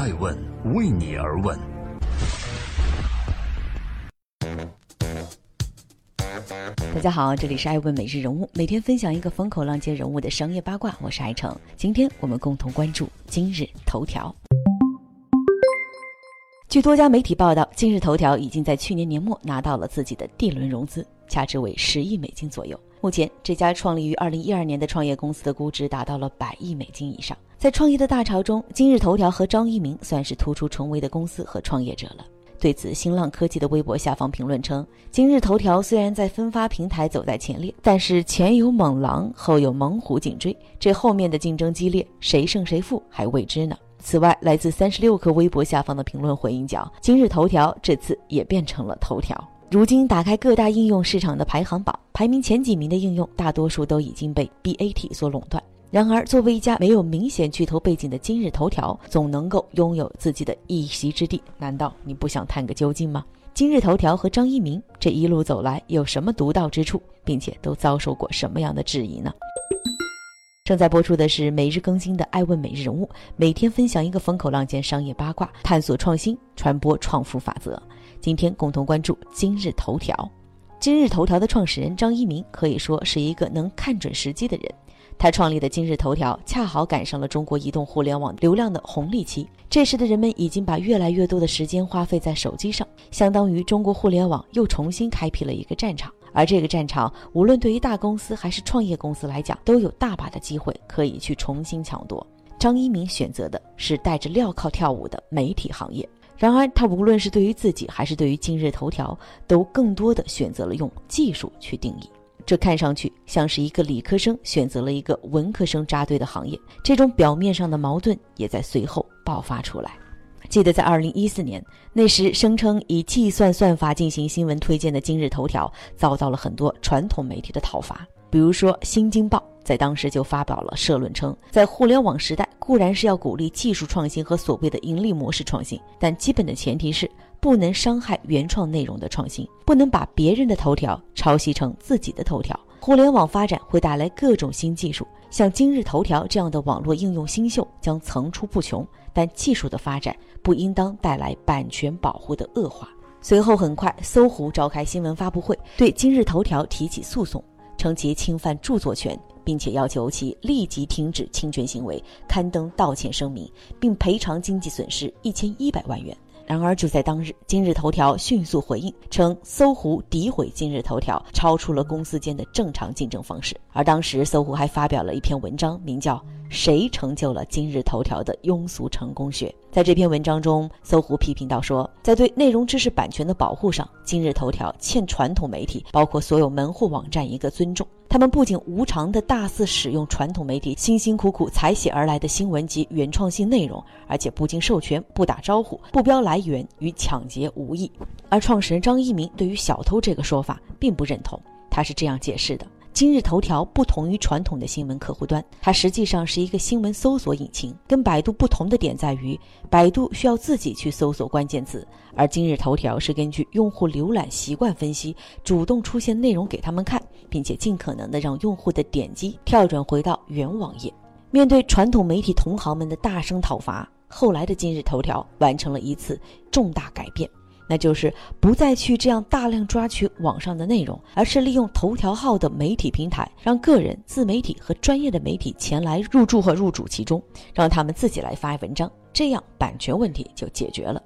爱问为你而问。大家好，这里是爱问每日人物，每天分享一个风口浪尖人物的商业八卦，我是爱成。今天我们共同关注今日头条。据多家媒体报道，今日头条已经在去年年末拿到了自己的 D 轮融资，价值为十亿美金左右。目前，这家创立于二零一二年的创业公司的估值达到了百亿美金以上。在创业的大潮中，今日头条和张一鸣算是突出重围的公司和创业者了。对此，新浪科技的微博下方评论称：“今日头条虽然在分发平台走在前列，但是前有猛狼，后有猛虎紧追，这后面的竞争激烈，谁胜谁负还未知呢。”此外，来自三十六氪微博下方的评论回应讲：“今日头条这次也变成了头条。如今打开各大应用市场的排行榜，排名前几名的应用，大多数都已经被 BAT 所垄断。”然而，作为一家没有明显巨头背景的今日头条，总能够拥有自己的一席之地，难道你不想探个究竟吗？今日头条和张一鸣这一路走来有什么独到之处，并且都遭受过什么样的质疑呢？正在播出的是每日更新的《爱问每日人物》，每天分享一个风口浪尖商业八卦，探索创新，传播创富法则。今天共同关注今日头条。今日头条的创始人张一鸣可以说是一个能看准时机的人。他创立的今日头条恰好赶上了中国移动互联网流量的红利期，这时的人们已经把越来越多的时间花费在手机上，相当于中国互联网又重新开辟了一个战场。而这个战场，无论对于大公司还是创业公司来讲，都有大把的机会可以去重新抢夺。张一鸣选择的是带着镣铐跳舞的媒体行业，然而他无论是对于自己还是对于今日头条，都更多的选择了用技术去定义。这看上去像是一个理科生选择了一个文科生扎堆的行业，这种表面上的矛盾也在随后爆发出来。记得在二零一四年，那时声称以计算算法进行新闻推荐的今日头条，遭到了很多传统媒体的讨伐。比如说，《新京报》在当时就发表了社论称，在互联网时代，固然是要鼓励技术创新和所谓的盈利模式创新，但基本的前提是。不能伤害原创内容的创新，不能把别人的头条抄袭成自己的头条。互联网发展会带来各种新技术，像今日头条这样的网络应用新秀将层出不穷。但技术的发展不应当带来版权保护的恶化。随后，很快，搜狐召开新闻发布会，对今日头条提起诉讼，称其侵犯著作权，并且要求其立即停止侵权行为，刊登道歉声明，并赔偿经济损失一千一百万元。然而，就在当日，今日头条迅速回应称，搜狐诋毁今日头条，超出了公司间的正常竞争方式。而当时，搜狐还发表了一篇文章，名叫《谁成就了今日头条的庸俗成功学》。在这篇文章中，搜狐批评到说，在对内容知识版权的保护上，今日头条欠传统媒体，包括所有门户网站一个尊重。他们不仅无偿地大肆使用传统媒体辛辛苦苦采写而来的新闻及原创性内容，而且不经授权、不打招呼、不标来源，与抢劫无异。而创始人张一鸣对于“小偷”这个说法并不认同，他是这样解释的。今日头条不同于传统的新闻客户端，它实际上是一个新闻搜索引擎。跟百度不同的点在于，百度需要自己去搜索关键词，而今日头条是根据用户浏览习惯分析，主动出现内容给他们看，并且尽可能的让用户的点击跳转回到原网页。面对传统媒体同行们的大声讨伐，后来的今日头条完成了一次重大改变。那就是不再去这样大量抓取网上的内容，而是利用头条号的媒体平台，让个人、自媒体和专业的媒体前来入驻和入主其中，让他们自己来发文章，这样版权问题就解决了。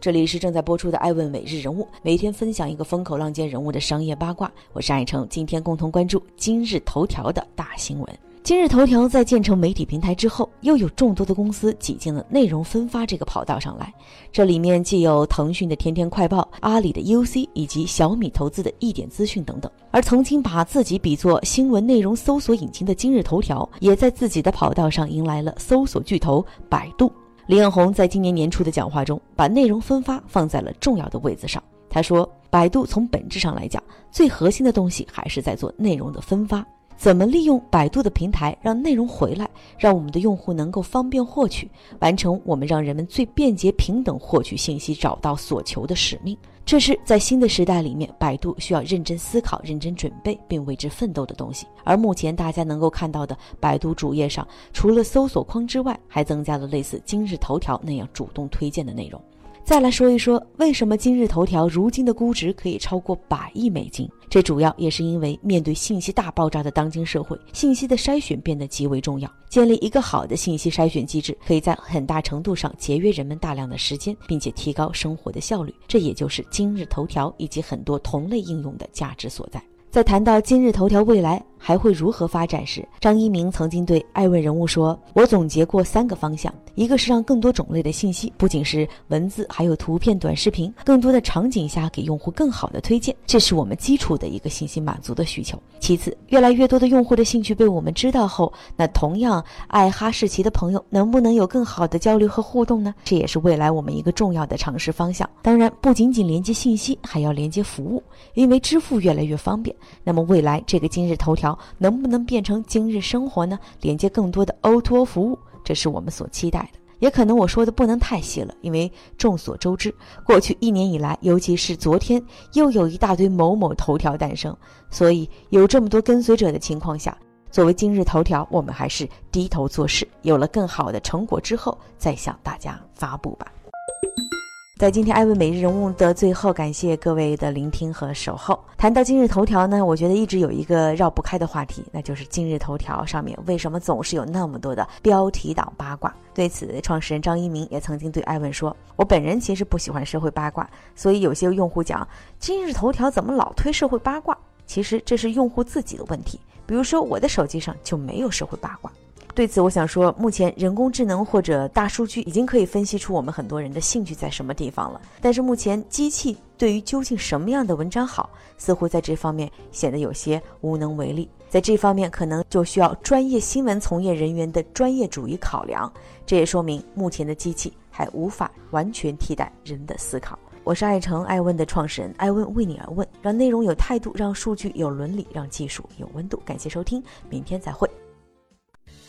这里是正在播出的《爱问每日人物》，每天分享一个风口浪尖人物的商业八卦，我是爱成，今天共同关注今日头条的大新闻。今日头条在建成媒体平台之后，又有众多的公司挤进了内容分发这个跑道上来。这里面既有腾讯的天天快报、阿里的 UC 以及小米投资的一点资讯等等。而曾经把自己比作新闻内容搜索引擎的今日头条，也在自己的跑道上迎来了搜索巨头百度。李彦宏在今年年初的讲话中，把内容分发放在了重要的位子上。他说：“百度从本质上来讲，最核心的东西还是在做内容的分发。”怎么利用百度的平台让内容回来，让我们的用户能够方便获取，完成我们让人们最便捷、平等获取信息、找到所求的使命？这是在新的时代里面，百度需要认真思考、认真准备并为之奋斗的东西。而目前大家能够看到的，百度主页上除了搜索框之外，还增加了类似今日头条那样主动推荐的内容。再来说一说，为什么今日头条如今的估值可以超过百亿美金？这主要也是因为面对信息大爆炸的当今社会，信息的筛选变得极为重要。建立一个好的信息筛选机制，可以在很大程度上节约人们大量的时间，并且提高生活的效率。这也就是今日头条以及很多同类应用的价值所在。在谈到今日头条未来。还会如何发展时，张一鸣曾经对爱问人物说：“我总结过三个方向，一个是让更多种类的信息，不仅是文字，还有图片、短视频，更多的场景下给用户更好的推荐，这是我们基础的一个信息满足的需求。其次，越来越多的用户的兴趣被我们知道后，那同样爱哈士奇的朋友能不能有更好的交流和互动呢？这也是未来我们一个重要的尝试方向。当然，不仅仅连接信息，还要连接服务，因为支付越来越方便。那么未来这个今日头条。”能不能变成今日生活呢？连接更多的 O2O 服务，这是我们所期待的。也可能我说的不能太细了，因为众所周知，过去一年以来，尤其是昨天，又有一大堆某某头条诞生。所以有这么多跟随者的情况下，作为今日头条，我们还是低头做事，有了更好的成果之后，再向大家发布吧。在今天艾问每日人物的最后，感谢各位的聆听和守候。谈到今日头条呢，我觉得一直有一个绕不开的话题，那就是今日头条上面为什么总是有那么多的标题党八卦。对此，创始人张一鸣也曾经对艾问说：“我本人其实不喜欢社会八卦，所以有些用户讲今日头条怎么老推社会八卦，其实这是用户自己的问题。比如说我的手机上就没有社会八卦。”对此，我想说，目前人工智能或者大数据已经可以分析出我们很多人的兴趣在什么地方了。但是目前机器对于究竟什么样的文章好，似乎在这方面显得有些无能为力。在这方面，可能就需要专业新闻从业人员的专业主义考量。这也说明目前的机器还无法完全替代人的思考。我是爱成爱问的创始人，爱问为你而问，让内容有态度，让数据有伦理，让技术有温度。感谢收听，明天再会。